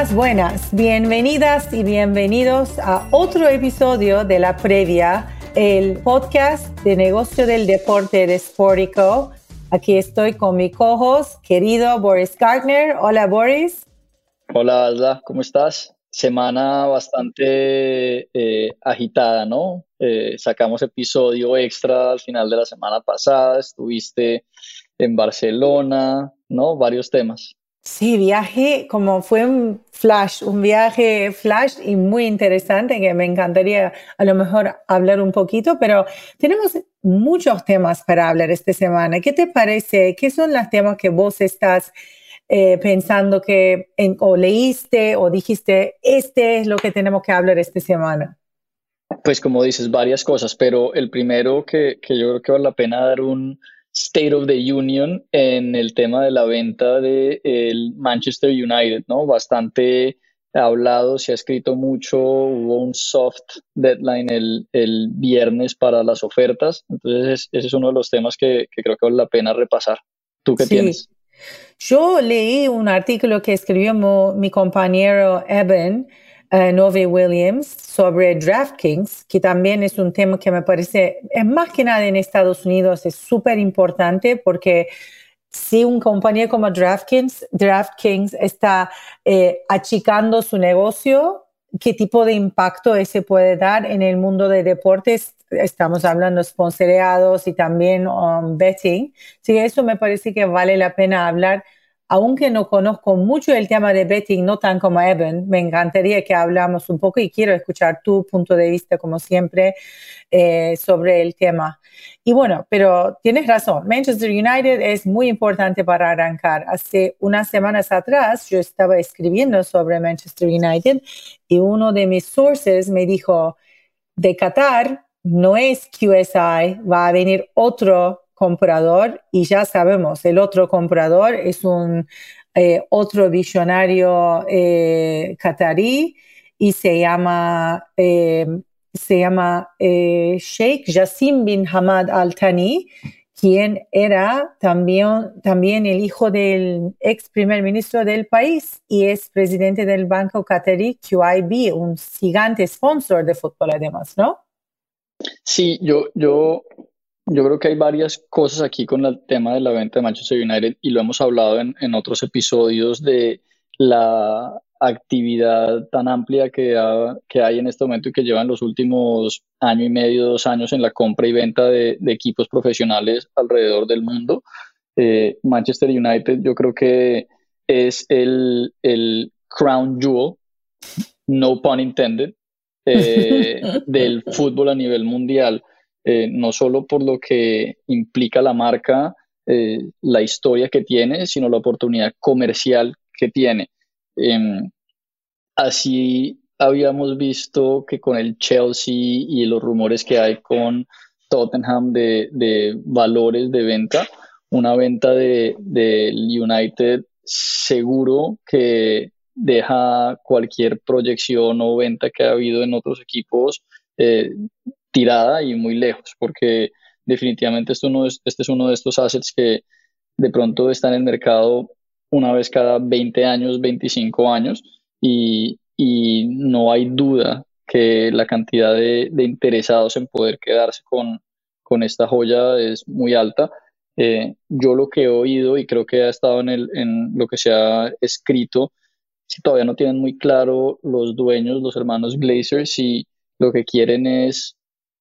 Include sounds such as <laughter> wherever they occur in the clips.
Buenas, buenas, bienvenidas y bienvenidos a otro episodio de La Previa, el podcast de negocio del deporte de Sportico. Aquí estoy con mi cojos, querido Boris Gardner. Hola Boris. Hola Alda, ¿cómo estás? Semana bastante eh, agitada, ¿no? Eh, sacamos episodio extra al final de la semana pasada, estuviste en Barcelona, ¿no? Varios temas. Sí, viaje como fue un flash, un viaje flash y muy interesante que me encantaría a lo mejor hablar un poquito, pero tenemos muchos temas para hablar esta semana. ¿Qué te parece? ¿Qué son los temas que vos estás eh, pensando que o leíste o dijiste, este es lo que tenemos que hablar esta semana? Pues como dices, varias cosas, pero el primero que, que yo creo que vale la pena dar un State of the Union en el tema de la venta del el Manchester United, ¿no? Bastante hablado, se ha escrito mucho, hubo un soft deadline el, el viernes para las ofertas, entonces ese es uno de los temas que, que, creo que vale la pena repasar. ¿Tú qué tienes? Yo leí un artículo que escribió mi compañero Evan Nove Williams sobre DraftKings, que también es un tema que me parece, más que nada en Estados Unidos, es súper importante porque si un compañía como DraftKings, DraftKings está eh, achicando su negocio, ¿qué tipo de impacto ese puede dar en el mundo de deportes? Estamos hablando de sponsoreados y también um, betting. Sí, eso me parece que vale la pena hablar aunque no conozco mucho el tema de betting, no tan como Evan, me encantaría que hablamos un poco y quiero escuchar tu punto de vista, como siempre, eh, sobre el tema. Y bueno, pero tienes razón, Manchester United es muy importante para arrancar. Hace unas semanas atrás yo estaba escribiendo sobre Manchester United y uno de mis sources me dijo, de Qatar no es QSI, va a venir otro comprador y ya sabemos, el otro comprador es un eh, otro visionario eh, qatarí y se llama, eh, se llama Sheikh Jassim bin Hamad Al Thani, quien era también, también el hijo del ex primer ministro del país y es presidente del banco qatarí QIB, un gigante sponsor de fútbol además, ¿no? Sí, yo, yo yo creo que hay varias cosas aquí con el tema de la venta de Manchester United y lo hemos hablado en, en otros episodios de la actividad tan amplia que, que, hay en este momento y que llevan los últimos año y medio, dos años en la compra y venta de, de equipos profesionales alrededor del mundo. Eh, Manchester United yo creo que es el, el crown jewel, no pun intended, eh, <laughs> del fútbol a nivel mundial. Eh, no solo por lo que implica la marca, eh, la historia que tiene, sino la oportunidad comercial que tiene. Em, así habíamos visto que con el Chelsea y los rumores que hay con Tottenham de, valores de venta, una venta del de United seguro que deja cualquier proyección o venta que ha habido en otros equipos eh, tirada y muy lejos, porque definitivamente esto no es, este es uno de estos assets que de pronto están en el mercado una vez cada 20 años, 25 años, y, y no hay duda que la cantidad de, de, interesados en poder quedarse con, con esta joya es muy alta. Eh, yo lo que he oído y creo que ha estado en, el, en lo que se ha escrito, si todavía no tienen muy claro los dueños, los hermanos Glazers, si lo que quieren es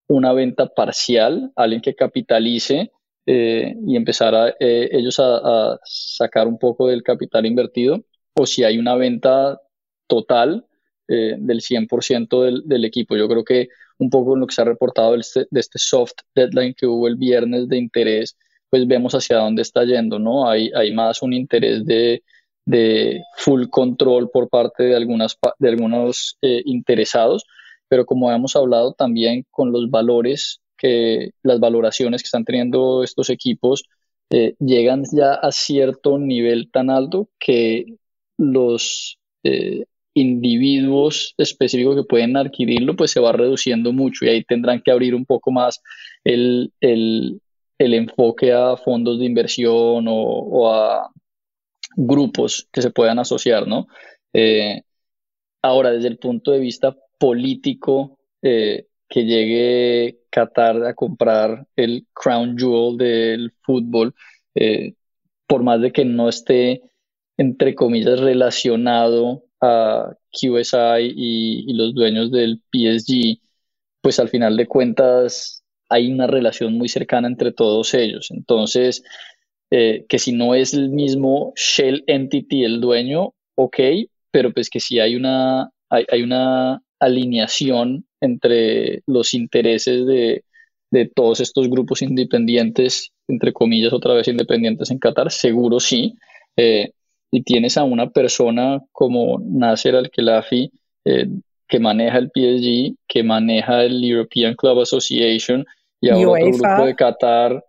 una venta parcial, alguien que capitalice eh, y empezar a, eh, ellos a, sacar un poco del capital invertido, o si hay una venta total eh, del 100% del, del, equipo. Yo creo que un poco en lo que se ha reportado de este, de este, soft deadline que hubo el viernes de interés, pues vemos hacia dónde está yendo, ¿no? Hay, más un interés de, full control por parte de algunos interesados pero como hemos hablado también con los valores que las valoraciones que están teniendo estos equipos eh, llegan ya a cierto nivel tan alto que los eh, individuos específicos que pueden adquirirlo pues se va reduciendo mucho y ahí tendrán que abrir un poco más el, el, el enfoque a fondos de inversión o, o, a grupos que se puedan asociar, ¿no? Eh, ahora, desde el punto de vista político, eh, que llegue Qatar a comprar el crown jewel del fútbol, eh, por más de que no esté, entre comillas, relacionado a QSI y, los dueños del PSG, pues al final de cuentas hay una relación muy cercana entre todos ellos. Entonces, eh, que si no es el mismo Shell Entity el dueño, ok, pero pues que si hay una, hay una alineación entre los intereses de, todos estos grupos independientes, entre comillas, otra vez independientes en Qatar, seguro sí. Eh, y tienes a una persona como Nasser Al-Khelafi, eh, que maneja el PSG, que maneja el European Club Association y ahora otro grupo de Qatar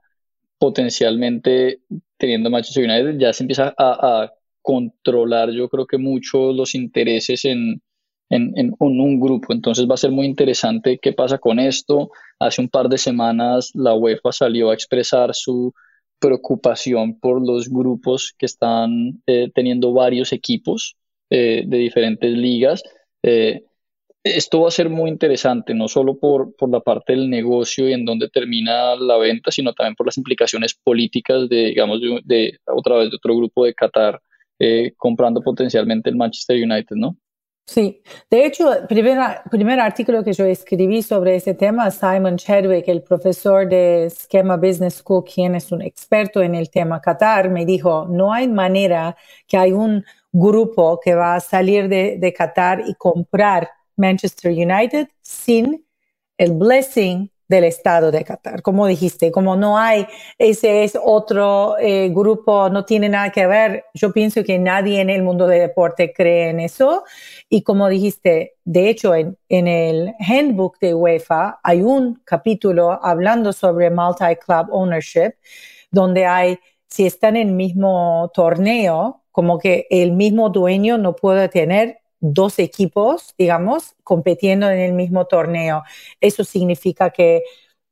potencialmente teniendo Manchester United, ya se empieza a controlar yo creo que mucho los intereses en, en, un grupo. Entonces va a ser muy interesante qué pasa con esto. Hace un par de semanas la UEFA salió a expresar su preocupación por los grupos que están eh, teniendo varios equipos eh, de diferentes ligas. Eh, esto va a ser muy interesante, no solo por, por la parte del negocio y en dónde termina la venta, sino también por las implicaciones políticas de, digamos, de, de otra vez de otro grupo de Qatar comprando potencialmente el Manchester United, ¿no? Sí, de hecho, el primer, artículo que yo escribí sobre ese tema, Simon Chadwick, el profesor de Schema Business School, quien es un experto en el tema Qatar, me dijo, no hay manera que hay un grupo que va a salir de, de Qatar y comprar Manchester United sin el blessing del Estado de Qatar. Como dijiste, como no hay, ese es otro eh, grupo, no tiene nada que ver. Yo pienso que nadie en el mundo del deporte cree en eso. Y como dijiste, de hecho, en, en el handbook de UEFA hay un capítulo hablando sobre multi-club ownership, donde hay, si están en el mismo torneo, como que el mismo dueño no puede tener dos equipos, digamos, compitiendo en el mismo torneo. Eso significa que,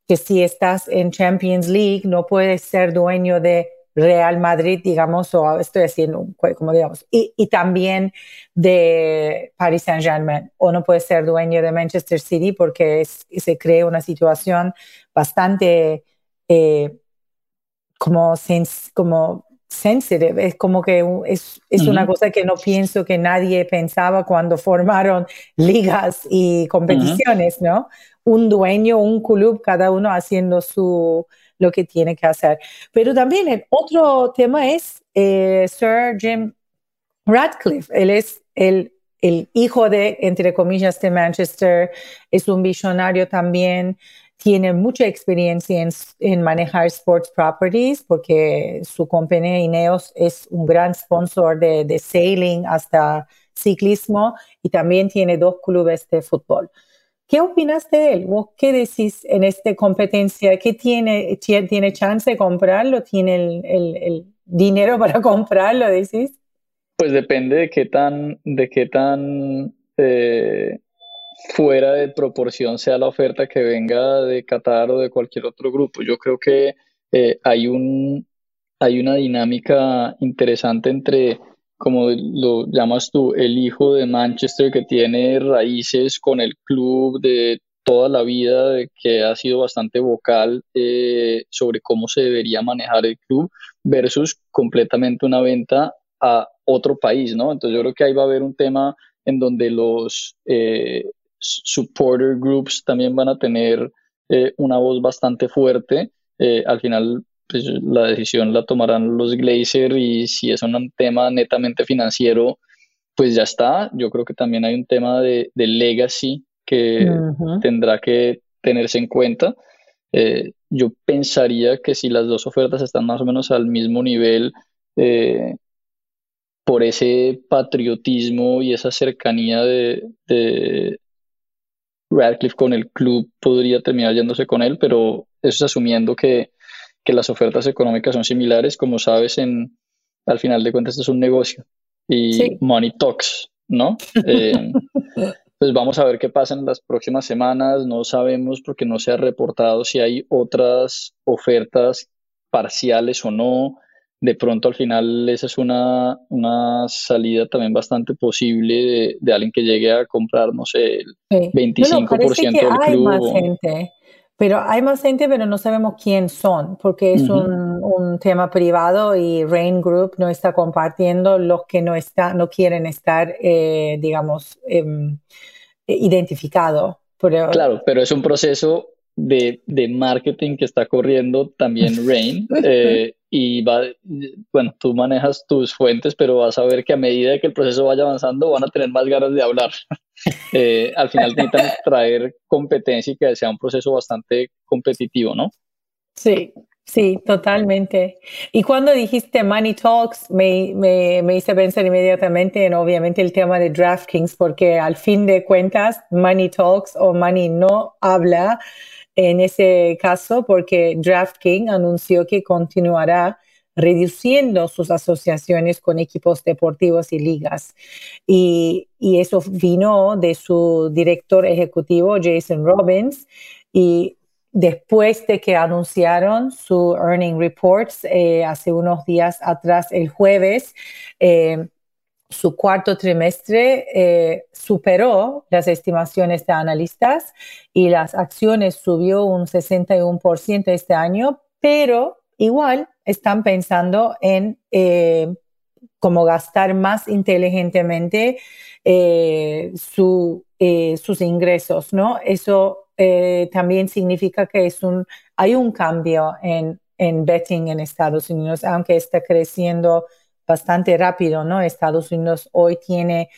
que si estás en Champions League no puedes ser dueño de Real Madrid, digamos, o estoy haciendo, como digamos, y, y también de Paris Saint Germain, o no puedes ser dueño de Manchester City porque se crea una situación bastante eh, como, como sensitive, es como que es, es una cosa que no pienso que nadie pensaba cuando formaron <laughs> ligas y competiciones, ¿no? Un dueño, un club, cada uno haciendo su lo que tiene que hacer. Pero también el otro tema es eh, Sir Jim Radcliffe. Él es el, el hijo de, entre comillas, de Manchester, es un visionario también tiene mucha experiencia en, manejar sports properties porque su compañía Ineos es un gran sponsor de, sailing hasta ciclismo y también tiene dos clubes de fútbol. ¿Qué opinas de él? ¿Qué decís en esta competencia? ¿Qué tiene, tiene chance de comprarlo? ¿Tiene el, dinero para <laughs> comprarlo, decís? Pues depende de qué tan, de qué tan eh, fuera de proporción sea la oferta que venga de Qatar o de cualquier otro grupo. Yo creo que eh, hay, un, hay una dinámica interesante entre, como lo llamas tú, el hijo de Manchester que tiene raíces con el club de toda la vida, de que ha sido bastante vocal eh, sobre cómo se debería manejar el club, versus completamente una venta a otro país, ¿no? Entonces yo creo que ahí va a haber un tema en donde los, eh, supporter groups también van a tener eh, una voz bastante fuerte. Eh, al final, pues, la decisión la tomarán los Glazer y si es un tema netamente financiero, pues ya está. Yo creo que también hay un tema de, legacy que tendrá que tenerse en cuenta. Eh, yo pensaría que si las dos ofertas están más o menos al mismo nivel, por ese patriotismo y esa cercanía de, Radcliffe con el club podría terminar yéndose con él, pero eso es asumiendo que, las ofertas económicas son similares. Como sabes, en, al final de cuentas esto es un negocio y money talks, ¿no? Eh, <laughs> pues vamos a ver qué pasa en las próximas semanas. No sabemos porque no se ha reportado si hay otras ofertas parciales o no. De pronto al final esa es una, una salida también bastante posible de, alguien que llegue a comprar, no sé, el 25% del hay club. Más gente. Pero hay más gente, pero no sabemos quién son, porque es un, un, tema privado y Rain Group no está compartiendo los que no, está, no quieren estar, eh, digamos, eh, identificado. claro, pero es un proceso de, de, marketing que está corriendo también Rain. <laughs> Eh, y va, bueno, tú manejas tus fuentes, pero vas a ver que a medida que el proceso vaya avanzando van a tener más ganas de hablar. <laughs> Eh, al final necesitan <laughs> traer competencia y que sea un proceso bastante competitivo, ¿no? Sí, sí, totalmente. Y cuando dijiste Money Talks, me, me, me hice pensar inmediatamente en obviamente el tema de DraftKings, porque al fin de cuentas, Money Talks o Money no habla en ese caso porque DraftKings anunció que continuará reduciendo sus asociaciones con equipos deportivos y ligas. Y, eso vino de su director ejecutivo, Jason Robbins, y después de que anunciaron su earning reports eh, hace unos días atrás, el jueves, eh, su cuarto trimestre eh, superó las estimaciones de analistas y las acciones subió un 61% este año, pero igual están pensando en eh, cómo gastar más inteligentemente eh, sus ingresos, ¿no? Eso también significa que es un, hay un cambio en, en betting en Estados Unidos, aunque está creciendo bastante rápido, ¿no? Estados Unidos hoy tiene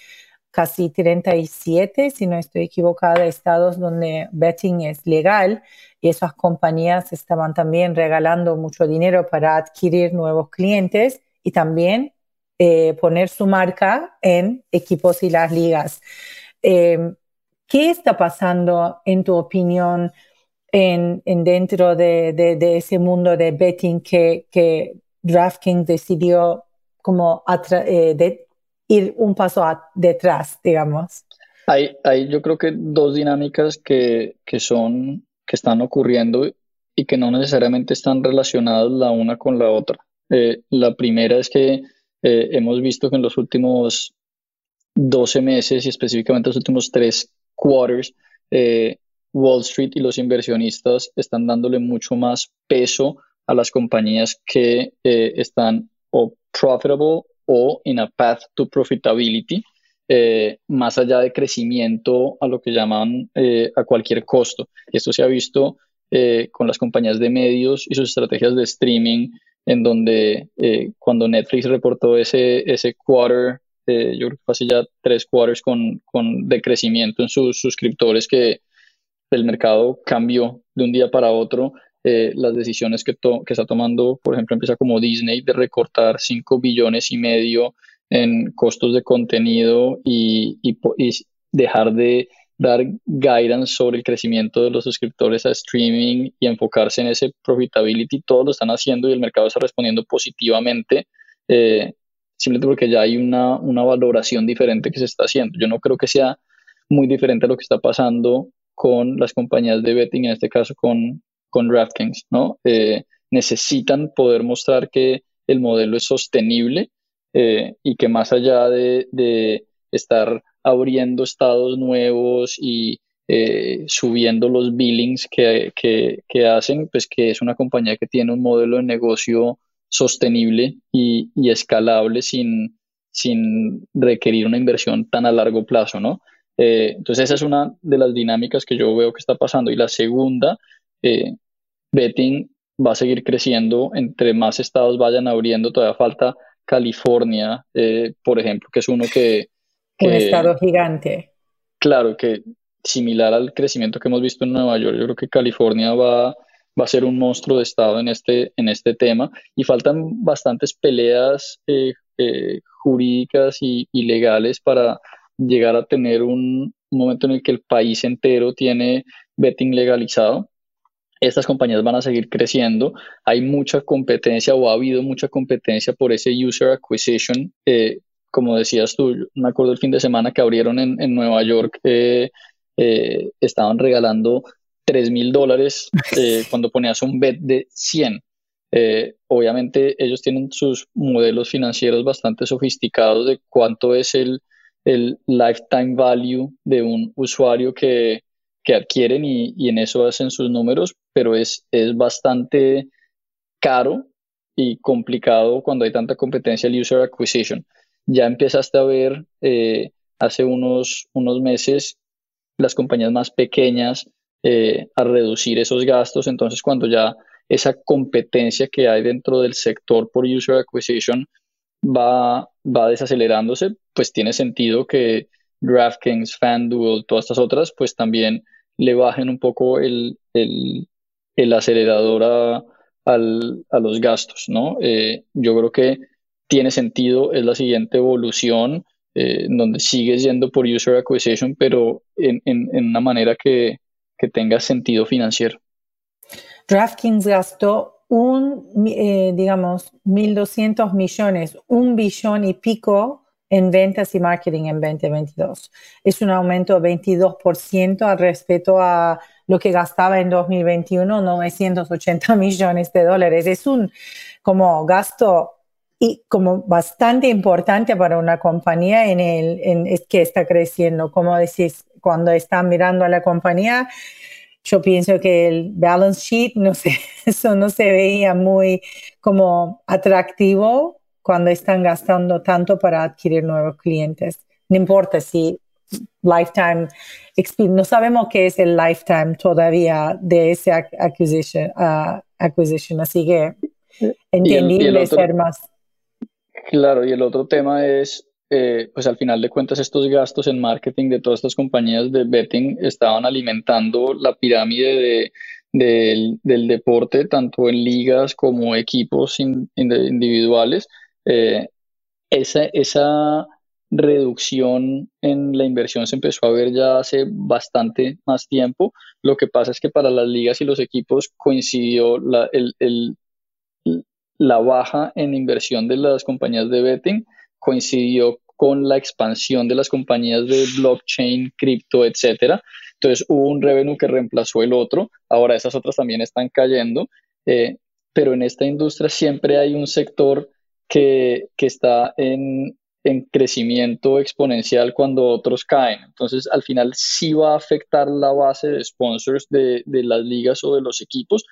casi 37, si no estoy equivocada, estados donde betting es legal y esas compañías estaban también regalando mucho dinero para adquirir nuevos clientes y también eh, poner su marca en equipos y las ligas. Em, ¿Qué está pasando, en tu opinión, en, dentro de, ese mundo de betting que, que DraftKings decidió como eh, de ir un paso detrás, digamos. Hay, hay yo creo que dos dinámicas que, que, son, que están ocurriendo y que no necesariamente están relacionadas la una con la otra. Eh, la primera es que eh, hemos visto que en los últimos 12 meses y específicamente los últimos tres quarters, Wall Street y los inversionistas están dándole mucho más peso a las compañías que están o profitable o in a path to profitability, eh, más allá de crecimiento a lo que llaman eh, a cualquier costo. Esto se ha visto eh, con las compañías de medios y sus estrategias de streaming, en donde cuando Netflix reportó ese, ese quarter, yo creo que fue hace ya tres quarters con, con decrecimiento en sus suscriptores, que el mercado cambió de un día para otro eh, las decisiones que, que está tomando, por ejemplo, empieza como Disney de recortar 5 billones y medio en costos de contenido y, y, dejar de dar guidance sobre el crecimiento de los suscriptores a streaming y enfocarse en ese profitability, todos lo están haciendo y el mercado está respondiendo positivamente, eh, simplemente porque ya hay una, una valoración diferente que se está haciendo. Yo no creo que sea muy diferente a lo que está pasando con las compañías de betting, en este caso con, con DraftKings, ¿no? Eh, necesitan poder mostrar que el modelo es sostenible eh, y que más allá de, estar abriendo estados nuevos y eh, subiendo los billings que, hacen, pues que es una compañía que tiene un modelo de negocio sostenible y, escalable sin, sin requerir una inversión tan a largo plazo, ¿no? entonces esa es una de las dinámicas que yo veo que está pasando. Y la segunda eh, betting va a seguir creciendo entre más estados vayan abriendo. Todavía falta California, eh, por ejemplo, que es uno que, Un estado gigante. Claro, que similar al crecimiento que hemos visto en Nueva York, yo creo que California va, va a ser un monstruo de estado en este, en este tema y faltan bastantes peleas eh, jurídicas y, y, legales para llegar a tener un momento en el que el país entero tiene betting legalizado estas compañías van a seguir creciendo. Hay mucha competencia o ha habido mucha competencia por ese user acquisition. Eh, como decías tú, me acuerdo el fin de semana que abrieron en, Nueva York, eh, eh, estaban regalando 3 mil dólares <laughs> cuando ponías un bet de 100. Eh, obviamente ellos tienen sus modelos financieros bastante sofisticados de cuánto es el, el lifetime value de un usuario que, que adquieren y, en eso hacen sus números, pero es, es bastante caro y complicado cuando hay tanta competencia el user acquisition. Ya empezaste a ver eh, hace unos, unos meses las compañías más pequeñas eh, a reducir esos gastos, entonces cuando ya esa competencia que hay dentro del sector por user acquisition va, va desacelerándose, pues tiene sentido que DraftKings, FanDuel, todas estas otras, pues también le bajen un poco el, el, el acelerador a, al, a los gastos, ¿no? Eh, yo creo que tiene sentido, es la siguiente evolución, eh, donde sigues yendo por user acquisition, pero en, en, en una manera que, que, tenga sentido financiero. DraftKings gastó un, eh, digamos, 1.200 millones, un billón y pico en ventas y marketing en 2022. Es un aumento de 22% al respecto a lo que gastaba en 2021, 980 <laughs> millones de dólares. Es un como gasto y como bastante importante para una compañía en el en, que está creciendo. Como decís, cuando están mirando a la compañía, yo pienso que el balance sheet, no <laughs> eso no se veía muy como atractivo cuando están gastando tanto para adquirir nuevos clientes. No importa si lifetime no sabemos qué es el lifetime todavía de ese acquisition, uh, acquisition así que entendible ser más. Claro, y el otro tema es, eh, pues al final de cuentas estos gastos en marketing de todas estas compañías de betting estaban alimentando la pirámide de, del, deporte, tanto en ligas como equipos individuales. Eh, esa, esa reducción en la inversión se empezó a ver ya hace bastante más tiempo. Lo que pasa es que para las ligas y los equipos coincidió la, la baja en inversión de las compañías de betting, coincidió con la expansión de las compañías de blockchain, cripto, etcétera. Entonces hubo un revenue que reemplazó el otro. Ahora esas otras también están cayendo. Eh, pero en esta industria siempre hay un sector que, que está en, en crecimiento exponencial cuando otros caen. Entonces, al final sí va a afectar la base de sponsors de, las ligas o de los equipos,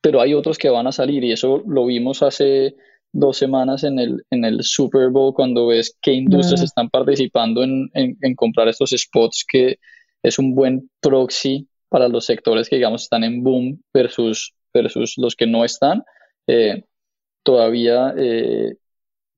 pero hay otros que van a salir y eso lo vimos hace dos semanas en el, en el Super Bowl cuando ves qué industrias están participando en, comprar estos spots que es un buen proxy para los sectores que digamos están en boom versus, versus los que no están. Eh, todavía eh,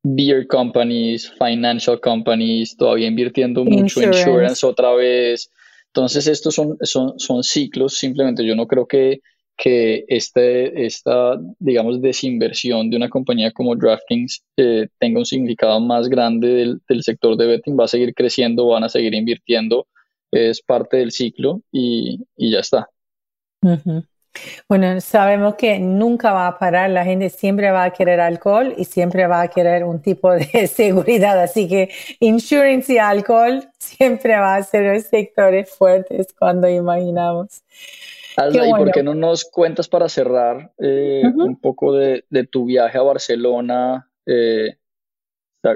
beer companies, financial companies, todavía invirtiendo mucho en insurance. otra vez. Entonces, estos son, son, son ciclos, simplemente yo no creo que, que este, esta, digamos, desinversión de una compañía como DraftKings eh, tenga un significado más grande del, del, sector de betting, va a seguir creciendo, van a seguir invirtiendo, es parte del ciclo y, y ya está. Bueno, sabemos que nunca va a parar, la gente siempre va a querer alcohol y siempre va a querer un tipo de <laughs> seguridad, así que insurance y alcohol siempre va a ser los sectores fuertes cuando imaginamos. Alda, ¿y por qué no nos cuentas para cerrar eh, un poco de, de, tu viaje a Barcelona? Eh,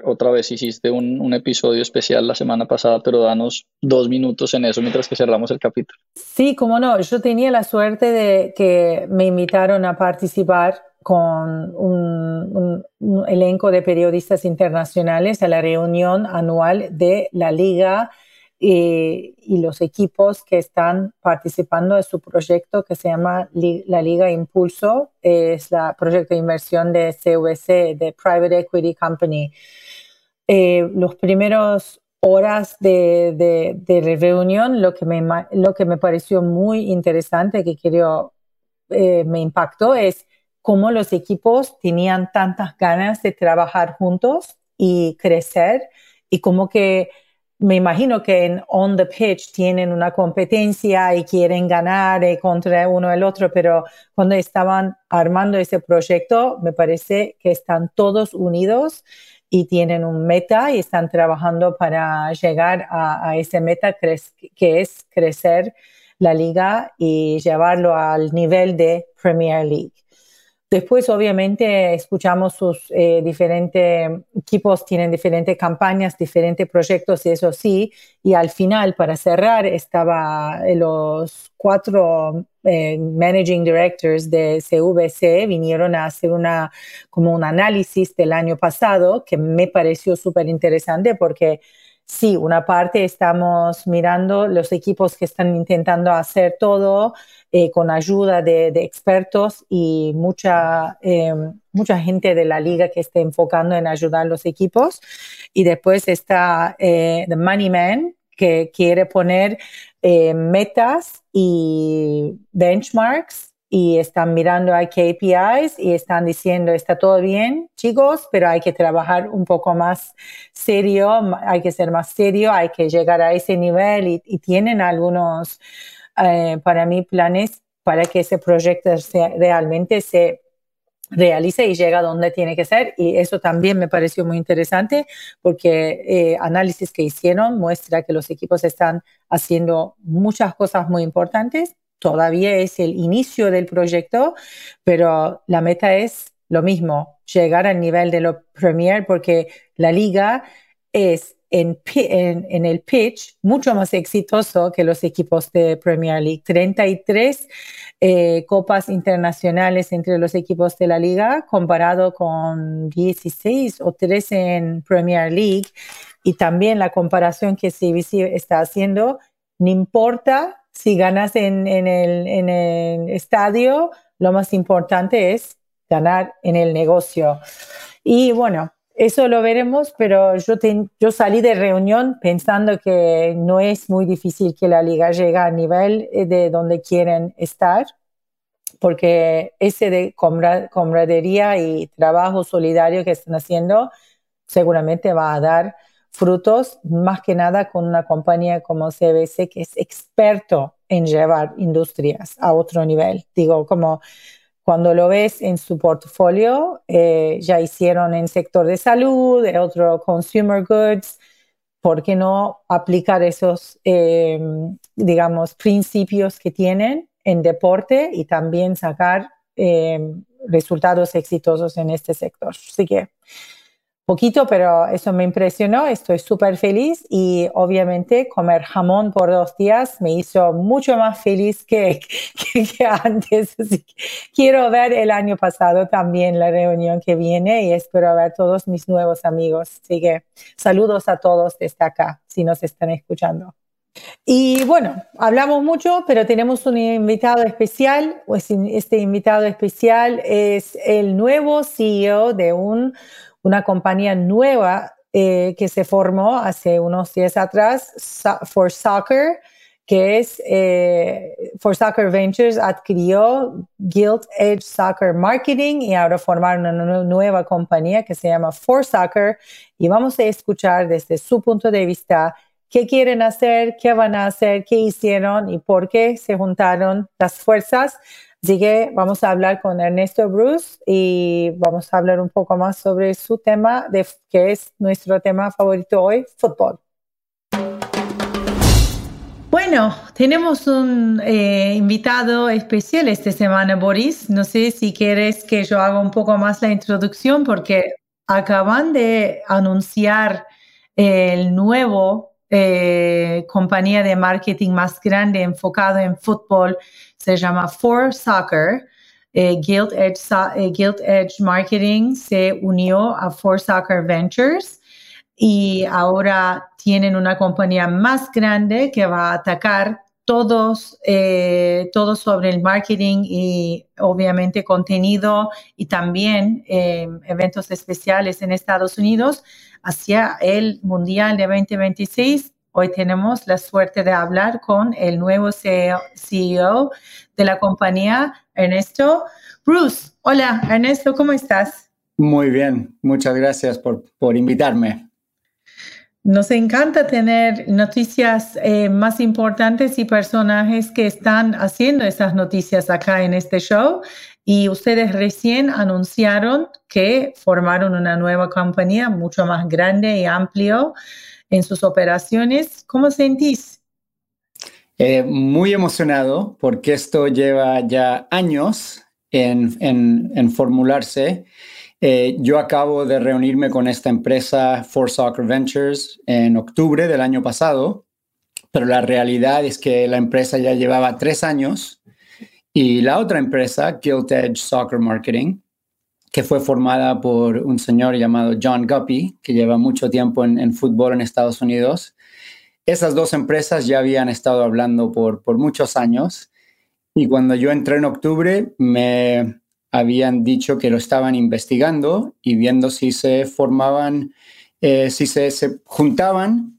otra vez hiciste un, un, episodio especial la semana pasada, pero danos dos minutos en eso mientras que cerramos el capítulo. Sí, como no, yo tenía la suerte de que me invitaron a participar con un, un, elenco de periodistas internacionales a la reunión anual de la Liga y, y, los equipos que están participando de su proyecto que se llama la Liga Impulso, es el proyecto de inversión de CVC, de Private Equity Company. Eh, los primeros horas de, de, de, reunión, lo que, me, lo que me pareció muy interesante, que quiero, eh, me impactó, es cómo los equipos tenían tantas ganas de trabajar juntos y crecer y como que me imagino que en on the pitch tienen una competencia y quieren ganar eh, contra uno el otro, pero cuando estaban armando ese proyecto, me parece que están todos unidos y tienen un meta y están trabajando para llegar a, ese meta que es crecer la liga y llevarlo al nivel de Premier League. Después, obviamente, escuchamos sus eh, diferentes equipos, tienen diferentes campañas, diferentes proyectos, y eso sí. Y al final, para cerrar, estaba eh, los cuatro eh, managing directors de CVC vinieron a hacer una, como un análisis del año pasado que me pareció súper interesante porque sí, una parte estamos mirando los equipos que están intentando hacer todo eh, con ayuda de, expertos y mucha, eh, mucha gente de la liga que está enfocando en ayudar a los equipos. Y después está eh, The Money Man, que quiere poner metas y benchmarks y están mirando a KPIs y están diciendo, está todo bien, chicos, pero hay que trabajar un poco más serio, hay que ser más serio, hay que llegar a ese nivel y, tienen algunos, eh, para mí, planes para que ese proyecto realmente se realice y llegue a donde tiene que ser. Y eso también me pareció muy interesante porque eh, análisis que hicieron muestra que los equipos están haciendo muchas cosas muy importantes todavía es el inicio del proyecto, pero la meta es lo mismo, llegar al nivel de lo Premier porque la liga es en, el pitch mucho más exitoso que los equipos de Premier League. 33 eh, copas internacionales entre los equipos de la liga comparado con 16 o 13 en Premier League. Y también la comparación que CBC está haciendo, no importa si ganas en, el, estadio, lo más importante es ganar en el negocio. Y bueno, eso lo veremos, pero yo, salí de reunión pensando que no es muy difícil que la liga llegue a nivel eh, de donde quieren estar, porque ese de comradería y trabajo solidario que están haciendo seguramente va a dar frutos, más que nada con una compañía como CBC que es experto en llevar industrias a otro nivel. Digo, como cuando lo ves en su portfolio, eh, ya hicieron en sector de salud, en otro consumer goods, ¿por qué no aplicar esos, eh, digamos, principios que tienen en deporte y también sacar eh, resultados exitosos en este sector? Así que poquito, pero eso me impresionó, estoy súper feliz y obviamente comer jamón por dos días me hizo mucho más feliz que, <laughs> antes. quiero ver el año pasado también la reunión que viene y espero ver todos mis nuevos amigos. Así que saludos a todos desde acá, si nos están escuchando. Y bueno, hablamos mucho, pero tenemos un invitado especial. Pues este invitado especial es el nuevo CEO de un una compañía nueva eh, que se formó hace unos días atrás, For Soccer, que es eh, For Soccer Ventures, adquirió Guild Edge Soccer Marketing y ahora formaron una nueva compañía que se llama For Soccer. Y vamos a escuchar desde su punto de vista qué quieren hacer, qué van a hacer, qué hicieron y por qué se juntaron las fuerzas Así que vamos a hablar con Ernesto Bruce y vamos a hablar un poco más sobre su tema, de, que es nuestro tema favorito hoy, fútbol. Bueno, tenemos un eh, invitado especial esta semana, Boris. No sé si quieres que yo haga un poco más la introducción porque acaban de anunciar el nuevo eh, compañía de marketing más grande enfocado en fútbol se llama For Soccer. Eh, Guild, Edge, eh, Guild Edge Marketing se unió a For Soccer Ventures y ahora tienen una compañía más grande que va a atacar todos, eh, sobre el marketing y obviamente contenido y también eventos especiales en Estados Unidos hacia el Mundial de 2026 Hoy tenemos la suerte de hablar con el nuevo CEO, e de la compañía, Ernesto Bruce. Hola, Ernesto, ¿cómo estás? Muy bien, muchas gracias por, por invitarme. Nos encanta tener noticias eh, más importantes y personajes que están haciendo esas noticias acá en este show. Y ustedes recién anunciaron que formaron una nueva compañía mucho más grande y amplio en sus operaciones. ¿Cómo sentís? Eh, muy emocionado porque esto lleva ya años en, formularse. Eh, yo acabo de reunirme con esta empresa For Soccer Ventures en octubre del año pasado, pero la realidad es que la empresa ya llevaba tres años y la otra empresa, Gilt Edge Soccer Marketing, que fue formada por un señor llamado John Guppy, que lleva mucho tiempo en, fútbol en Estados Unidos. Esas dos empresas ya habían estado hablando por, por muchos años y cuando yo entré en octubre me habían dicho que lo estaban investigando y viendo si se formaban, eh, si se, se juntaban.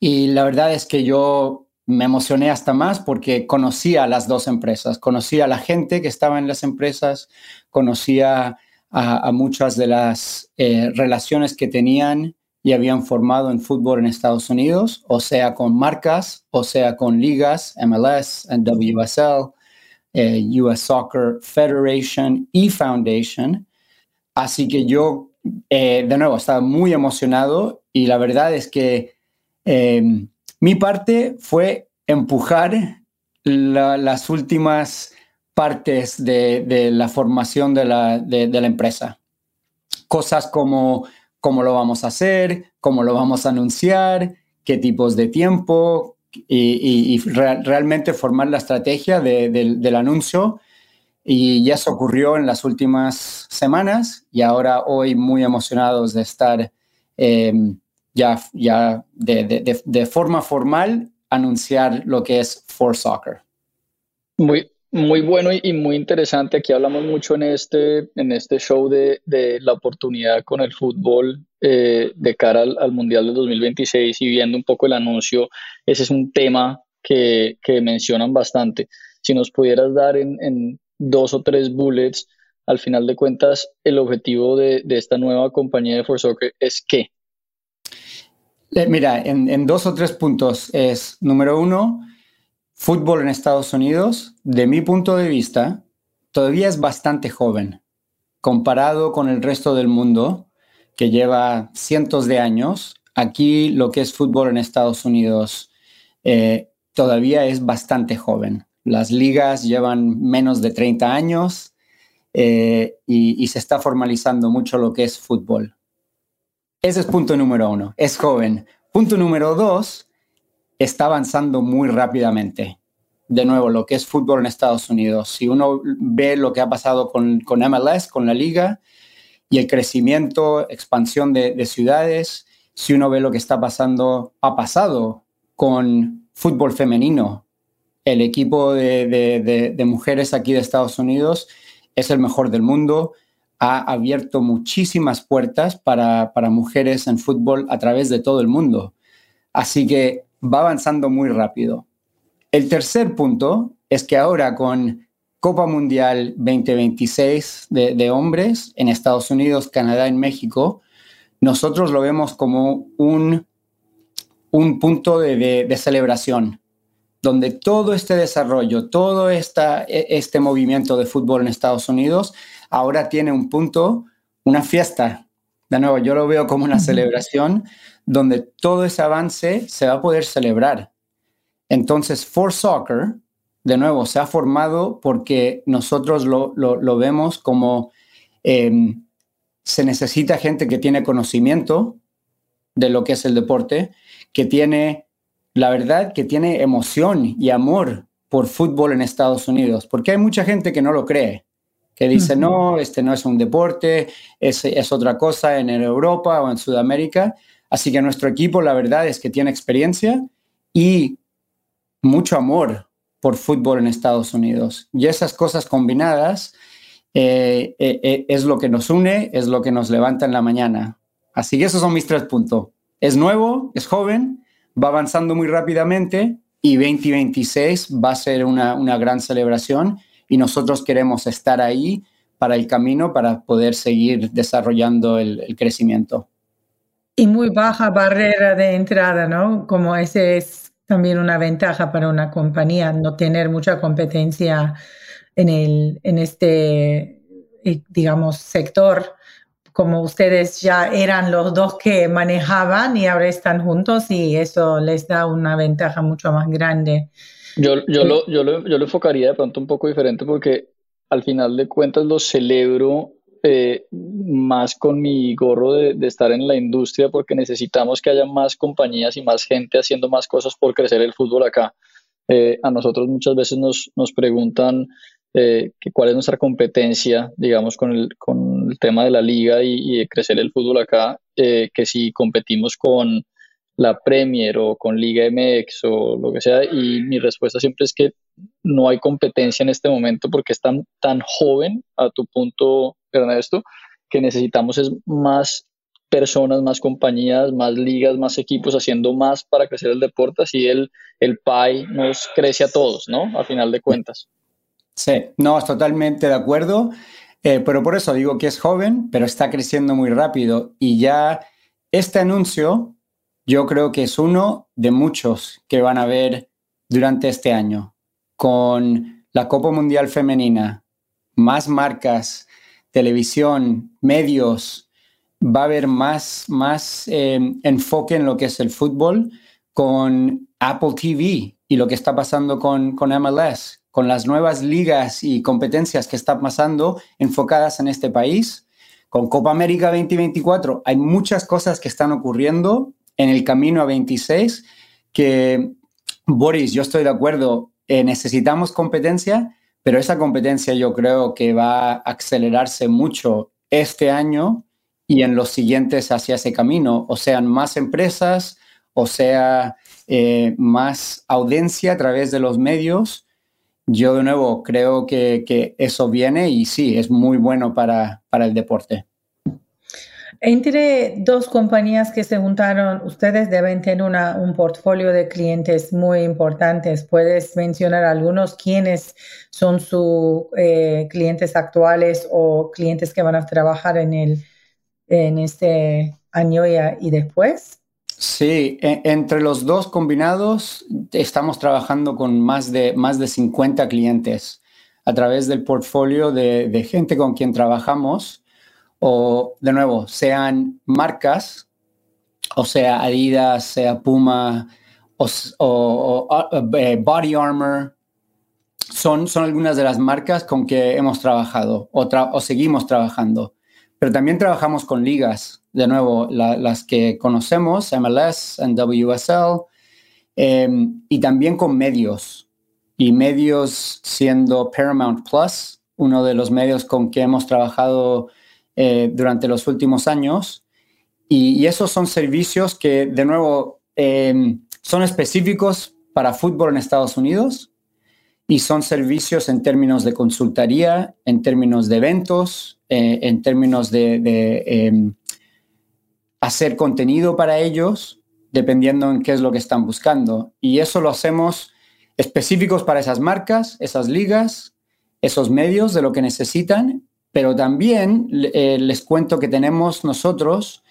Y la verdad es que yo me emocioné hasta más porque conocía las dos empresas, conocía la gente que estaba en las empresas, conocía a, muchas de las eh, relaciones que tenían y habían formado en fútbol en Estados Unidos, o sea con marcas, o sea con ligas, MLS, WSL, eh, US Soccer Federation y Foundation. Así que yo, eh, de nuevo, estaba muy emocionado y la verdad es que mi parte fue empujar las últimas partes de, la formación de la, empresa. Cosas como cómo lo vamos a hacer, cómo lo vamos a anunciar, qué tipos de tiempo y, realmente formar la estrategia del anuncio. Y eso ocurrió en las últimas semanas y ahora hoy muy emocionados de estar em, ya, ya de, de, forma formal anunciar lo que es For Soccer. Muy, muy bueno y, muy interesante. Aquí hablamos mucho en este, en este show de, la oportunidad con el fútbol eh, de cara al, Mundial del 2026 y viendo un poco el anuncio. Ese es un tema que, mencionan bastante. Si nos pudieras dar en, dos o tres bullets, al final de cuentas, el objetivo de, esta nueva compañía de For Soccer es qué? Eh, mira, en dos o tres puntos es, número uno, fútbol en Estados Unidos, de mi punto de vista, todavía es bastante joven comparado con el resto del mundo que lleva cientos de años. Aquí lo que es fútbol en Estados Unidos eh, todavía es bastante joven. Las ligas llevan menos de 30 años eh, y, se está formalizando mucho lo que es fútbol. Ese es punto número uno, es joven. Punto número dos, está avanzando muy rápidamente. De nuevo, lo que es fútbol en Estados Unidos. Si uno ve lo que ha pasado con MLS, con la liga, y el crecimiento, expansión de, ciudades, si uno ve lo que está pasando, ha pasado con fútbol femenino. El equipo de, mujeres aquí de Estados Unidos es el mejor del mundo, ha abierto muchísimas puertas para, para mujeres en fútbol a través de todo el mundo. Así que va avanzando muy rápido. El tercer punto es que ahora con Copa Mundial 2026 de, hombres en Estados Unidos, Canadá y México, nosotros lo vemos como un, un punto de, celebración, donde todo este desarrollo, todo esta, e, este movimiento de fútbol en Estados Unidos ahora tiene un punto, una fiesta. De nuevo, yo lo veo como una celebración donde todo ese avance se va a poder celebrar. Entonces, For Soccer, de nuevo, se ha formado porque nosotros lo, vemos como em, se necesita gente que tiene conocimiento de lo que es el deporte, que tiene, la verdad, que tiene emoción y amor por fútbol en Estados Unidos, porque hay mucha gente que no lo cree, que dice, no, este no es un deporte, es, es otra cosa en Europa o en Sudamérica, Así que nuestro equipo, la verdad es que tiene experiencia y mucho amor por fútbol en Estados Unidos. Y esas cosas combinadas eh, eh, eh, es lo que nos une, es lo que nos levanta en la mañana. Así que esos son mis tres puntos. Es nuevo, es joven, va avanzando muy rápidamente y 2026 va a ser una, gran celebración y nosotros queremos estar ahí para el camino para poder seguir desarrollando el crecimiento. Y muy baja barrera de entrada, ¿no? Como ese es también una ventaja para una compañía, no tener mucha competencia en, el, en este, eh, digamos, sector, como ustedes ya eran los dos que manejaban y ahora están juntos y eso les da una ventaja mucho más grande. Yo, yo, lo, yo, lo, yo lo enfocaría de pronto un poco diferente porque al final de cuentas lo celebro eh, más con mi gorro de, estar en la industria porque necesitamos que haya más compañías y más gente haciendo más cosas por crecer el fútbol acá. Eh, a nosotros muchas veces nos, nos preguntan eh, que cuál es nuestra competencia, digamos, con el, con el tema de la liga y, de crecer el fútbol acá, que si competimos con la Premier o con Liga MX o lo que sea, y mi respuesta siempre es que no hay competencia en este momento porque es tan, tan joven, a tu punto, Ernesto, que necesitamos es más personas, más compañías, más ligas, más equipos haciendo más para crecer el deporte, así el, el PAI nos crece a todos, ¿no? A final de cuentas. Sí, no, totalmente de acuerdo, eh, pero por eso digo que es joven, pero está creciendo muy rápido y ya este anuncio yo creo que es uno de muchos que van a ver durante este año con la Copa Mundial Femenina, más marcas, televisión, medios, va a haber más, más eh, enfoque en lo que es el fútbol con Apple TV y lo que está pasando con, con MLS, con las nuevas ligas y competencias que están pasando enfocadas en este país. Con Copa América 2024 hay muchas cosas que están ocurriendo en el camino a 26 que, Boris, yo estoy de acuerdo, eh, necesitamos competencia, pero esa competencia yo creo que va a acelerarse mucho este año y en los siguientes hacia ese camino, o sean más empresas, o sea eh, más audiencia a través de los medios. Yo de nuevo creo que, que eso viene y sí, es muy bueno para, para el deporte. Entre dos compañías que se juntaron, ustedes deben tener un portfolio de clientes muy importantes. ¿Puedes mencionar algunos quiénes son sus eh, clientes actuales o clientes que van a trabajar en, el, en este año y, después? Sí, e, entre los dos combinados estamos trabajando con más de, más de 50 clientes a través del portfolio de, de gente con quien trabajamos o de nuevo, sean marcas, o sea Adidas, sea Puma, o, eh, Body Armor, son, son algunas de las marcas con que hemos trabajado o, o seguimos trabajando. Pero también trabajamos con ligas, de nuevo, las que conocemos, MLS, WSL, em, y también con medios. Y medios siendo Paramount Plus, uno de los medios con que hemos trabajado eh, durante los últimos años. Y, esos son servicios que, de nuevo, em, son específicos para fútbol en Estados Unidos y son servicios en términos de consultoría, en términos de eventos, eh, en términos de, em, hacer contenido para ellos, dependiendo en qué es lo que están buscando. Y eso lo hacemos específicos para esas marcas, esas ligas, esos medios de lo que necesitan pero también eh, les cuento que tenemos nosotros,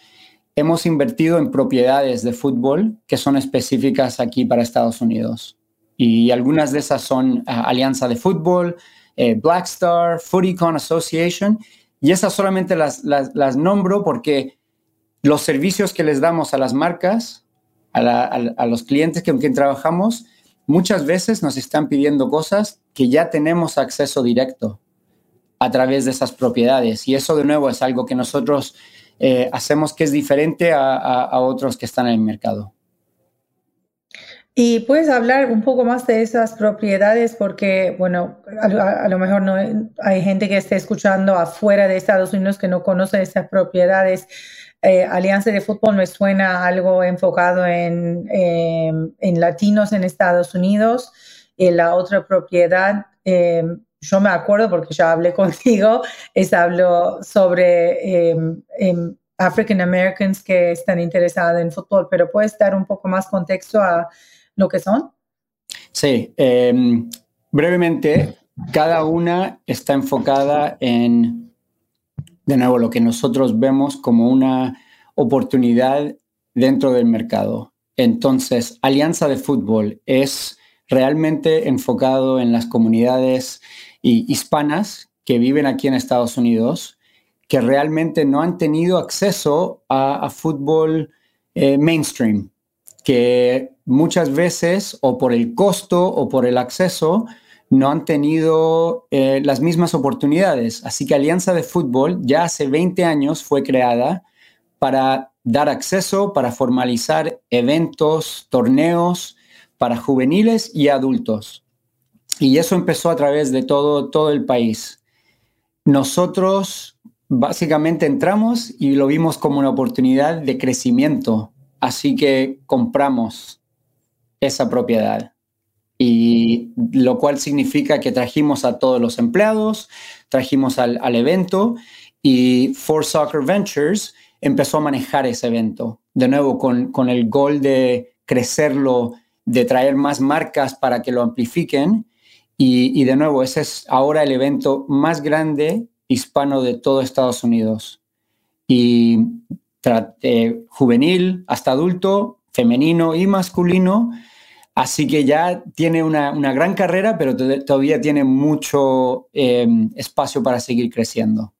hemos invertido en propiedades de fútbol que son específicas aquí para Estados Unidos. Y algunas de esas son ah, Alianza de Fútbol, eh, Blackstar, Footycon Association, y esas solamente las, las, nombro porque los servicios que les damos a las marcas, a, los clientes con quien trabajamos, muchas veces nos están pidiendo cosas que ya tenemos acceso directo a través de esas propiedades. Y eso de nuevo es algo que nosotros eh, hacemos que es diferente a, otros que están en el mercado. Y puedes hablar un poco más de esas propiedades porque, bueno, a, lo mejor no hay gente que esté escuchando afuera de Estados Unidos que no conoce esas propiedades. Eh, Alianza de Fútbol me suena algo enfocado en, en latinos en Estados Unidos. Y la otra propiedad eh, yo me acuerdo porque ya hablé <laughs> contigo, es hablo sobre em, em, African Americans que están interesados en fútbol, pero ¿puedes dar un poco más contexto a lo que son? Sí, em, brevemente, cada una está enfocada en, de nuevo, lo que nosotros vemos como una oportunidad dentro del mercado. Entonces, Alianza de Fútbol es realmente enfocado en las comunidades hispanas que viven aquí en Estados Unidos, que realmente no han tenido acceso a, fútbol eh, mainstream, que muchas veces o por el costo o por el acceso no han tenido eh, las mismas oportunidades. Así que Alianza de Fútbol ya hace 20 años fue creada para dar acceso, para formalizar eventos, torneos para juveniles y adultos. Y eso empezó a través de todo, todo el país. Nosotros básicamente entramos y lo vimos como una oportunidad de crecimiento, así que compramos esa propiedad y lo cual significa que trajimos a todos los empleados, trajimos al, evento y For Soccer Ventures empezó a manejar ese evento, de nuevo con, con el gol de crecerlo, de traer más marcas para que lo amplifiquen. Y, de nuevo ese es ahora el evento más grande hispano de todo Estados Unidos. Y eh, juvenil hasta adulto, femenino y masculino. Así que ya tiene una, gran carrera, pero todavía tiene mucho em, espacio para seguir creciendo.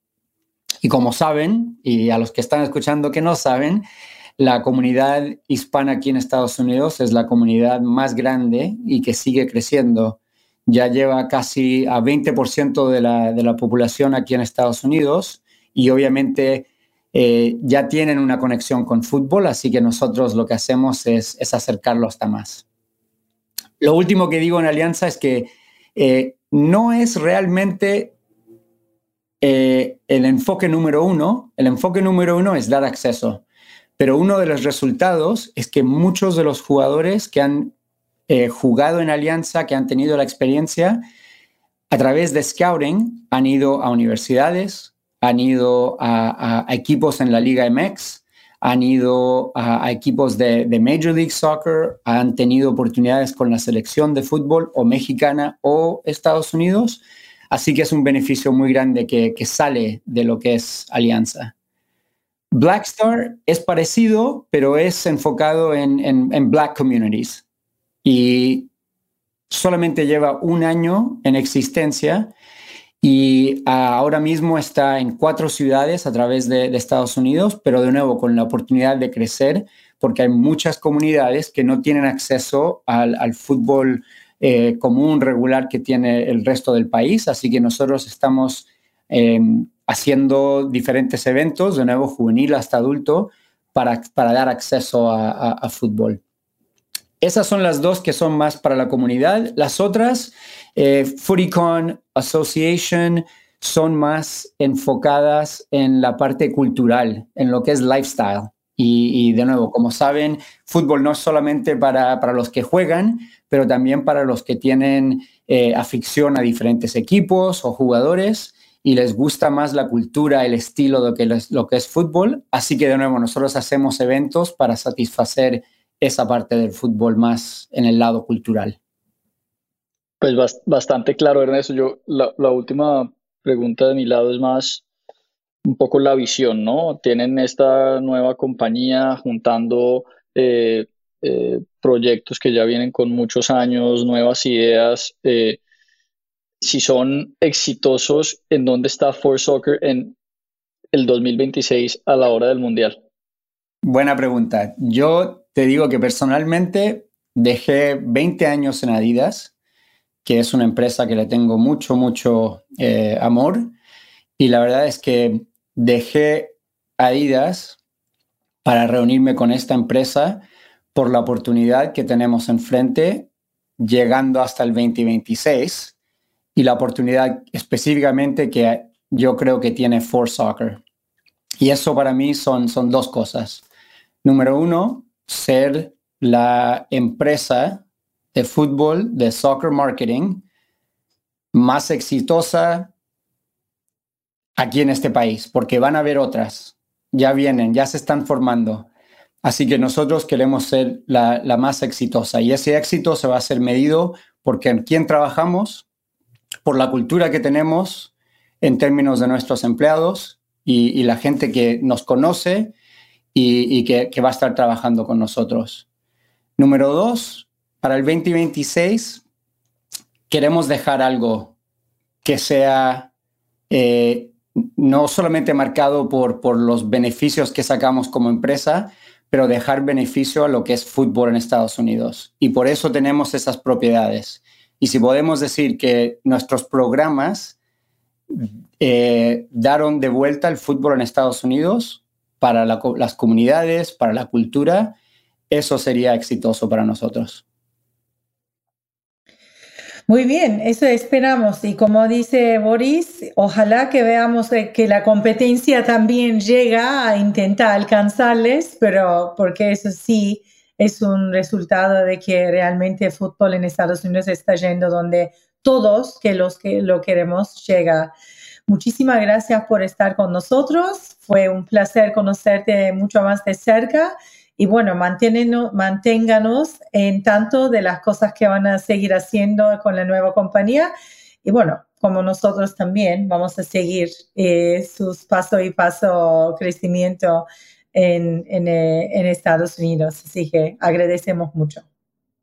Y como saben, y a los que están escuchando que no saben, la comunidad hispana aquí en Estados Unidos es la comunidad más grande y que sigue creciendo. Ya lleva casi a 20% de la, de la población aquí en Estados Unidos y obviamente eh, ya tienen una conexión con fútbol, así que nosotros lo que hacemos es, acercarlo hasta más. Lo último que digo en Alianza es que eh, no es realmente eh, el enfoque número uno. El enfoque número uno es dar acceso. Pero uno de los resultados es que muchos de los jugadores que han eh, jugado en Alianza, que han tenido la experiencia, a través de scouting han ido a universidades, han ido a, a equipos en la Liga MX, han ido a, equipos de, Major League Soccer, han tenido oportunidades con la selección de fútbol o mexicana o Estados Unidos. Así que es un beneficio muy grande que, sale de lo que es Alianza. Blackstar es parecido, pero es enfocado en, en Black communities y solamente lleva un año en existencia y ahora mismo está en cuatro ciudades a través de, Estados Unidos, pero de nuevo con la oportunidad de crecer, porque hay muchas comunidades que no tienen acceso al, fútbol eh, común, regular que tiene el resto del país. Así que nosotros estamos em, haciendo diferentes eventos, de nuevo juvenil hasta adulto, para, para dar acceso a fútbol. Esas son las dos que son más para la comunidad. Las otras, eh, Association, son más enfocadas en la parte cultural, en lo que es lifestyle. Y, de nuevo, como saben, fútbol no es solamente para, los que juegan, pero también para los que tienen eh, afición a diferentes equipos o jugadores y les gusta más la cultura, el estilo de lo que, lo que es fútbol. Así que de nuevo, nosotros hacemos eventos para satisfacer esa parte del fútbol más en el lado cultural. Pues bastante claro, Ernesto. Yo, la, última pregunta de mi lado es más un poco la visión, ¿no? Tienen esta nueva compañía juntando eh, eh, proyectos que ya vienen con muchos años, nuevas ideas. Eh, si son exitosos, ¿en dónde está For Soccer en el 2026 a la hora del Mundial? Buena pregunta. Yo te digo que personalmente dejé 20 años en Adidas, que es una empresa que le tengo mucho, mucho eh, amor. Y la verdad es que dejé Adidas para reunirme con esta empresa por la oportunidad que tenemos enfrente llegando hasta el 2026 y la oportunidad específicamente que yo creo que tiene For Soccer. Y eso para mí son, son dos cosas. Número uno, ser la empresa de fútbol, de soccer marketing más exitosa aquí en este país, porque van a haber otras, ya vienen, ya se están formando. Así que nosotros queremos ser la, más exitosa y ese éxito se va a ser medido porque en quién trabajamos, por la cultura que tenemos en términos de nuestros empleados y la gente que nos conoce y, que, va a estar trabajando con nosotros. Número dos, para el 2026 queremos dejar algo que sea eh, no solamente marcado por, por los beneficios que sacamos como empresa, pero dejar beneficio a lo que es fútbol en Estados Unidos. Y por eso tenemos esas propiedades. Y si podemos decir que nuestros programas eh, daron de vuelta el fútbol en Estados Unidos para las comunidades, para la cultura, eso sería exitoso para nosotros. Muy bien, eso esperamos. Y como dice Boris, ojalá que veamos que la competencia también llega a intentar alcanzarles, pero porque eso sí es un resultado de que realmente el fútbol en Estados Unidos está yendo donde todos que los que lo queremos llega. Muchísimas gracias por estar con nosotros. Fue un placer conocerte mucho más de cerca y bueno, manténganos en tanto de las cosas que van a seguir haciendo con la nueva compañía. Y bueno, como nosotros también vamos a seguir eh, sus paso y paso crecimiento en, eh, en, Estados Unidos. Así que agradecemos mucho.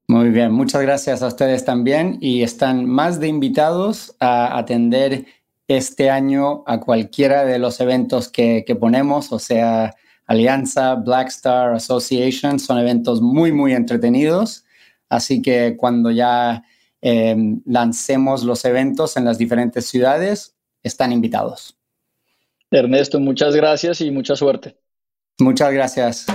Muy bien, muchas gracias a ustedes también y están más de invitados a atender este año a cualquiera de los eventos que, que ponemos, o sea, Alianza, Black Star Association, son eventos muy, muy entretenidos. Así que cuando ya eh, lancemos los eventos en las diferentes ciudades, están invitados. Ernesto, muchas gracias y mucha suerte. Muchas gracias.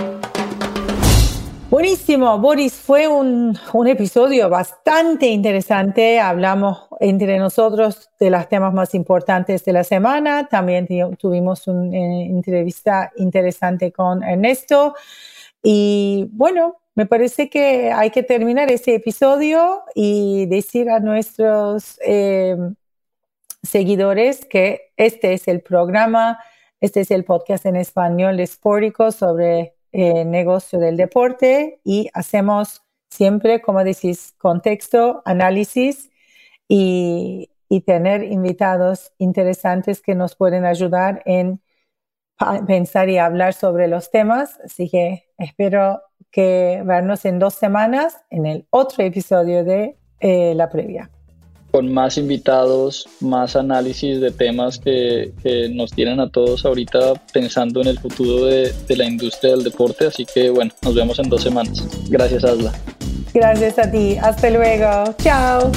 Buenísimo, Boris, fue un, episodio bastante interesante. Hablamos entre nosotros de los temas más importantes de la semana. También tuvimos una eh, entrevista interesante con Ernesto. Y bueno, me parece que hay que terminar ese episodio y decir a nuestros eh, seguidores que este es el programa, este es el podcast en español de Sportico sobre eh, negocio del deporte y hacemos siempre, como decís, contexto, análisis y, y tener invitados interesantes que nos pueden ayudar en pensar y hablar sobre los temas. Así que espero que vernos en dos semanas en el otro episodio de eh, la previa con más invitados, más análisis de temas que, nos tienen a todos ahorita pensando en el futuro de, la industria del deporte. Así que bueno, nos vemos en dos semanas. Gracias, Asla. Gracias a ti. Hasta luego. Chao.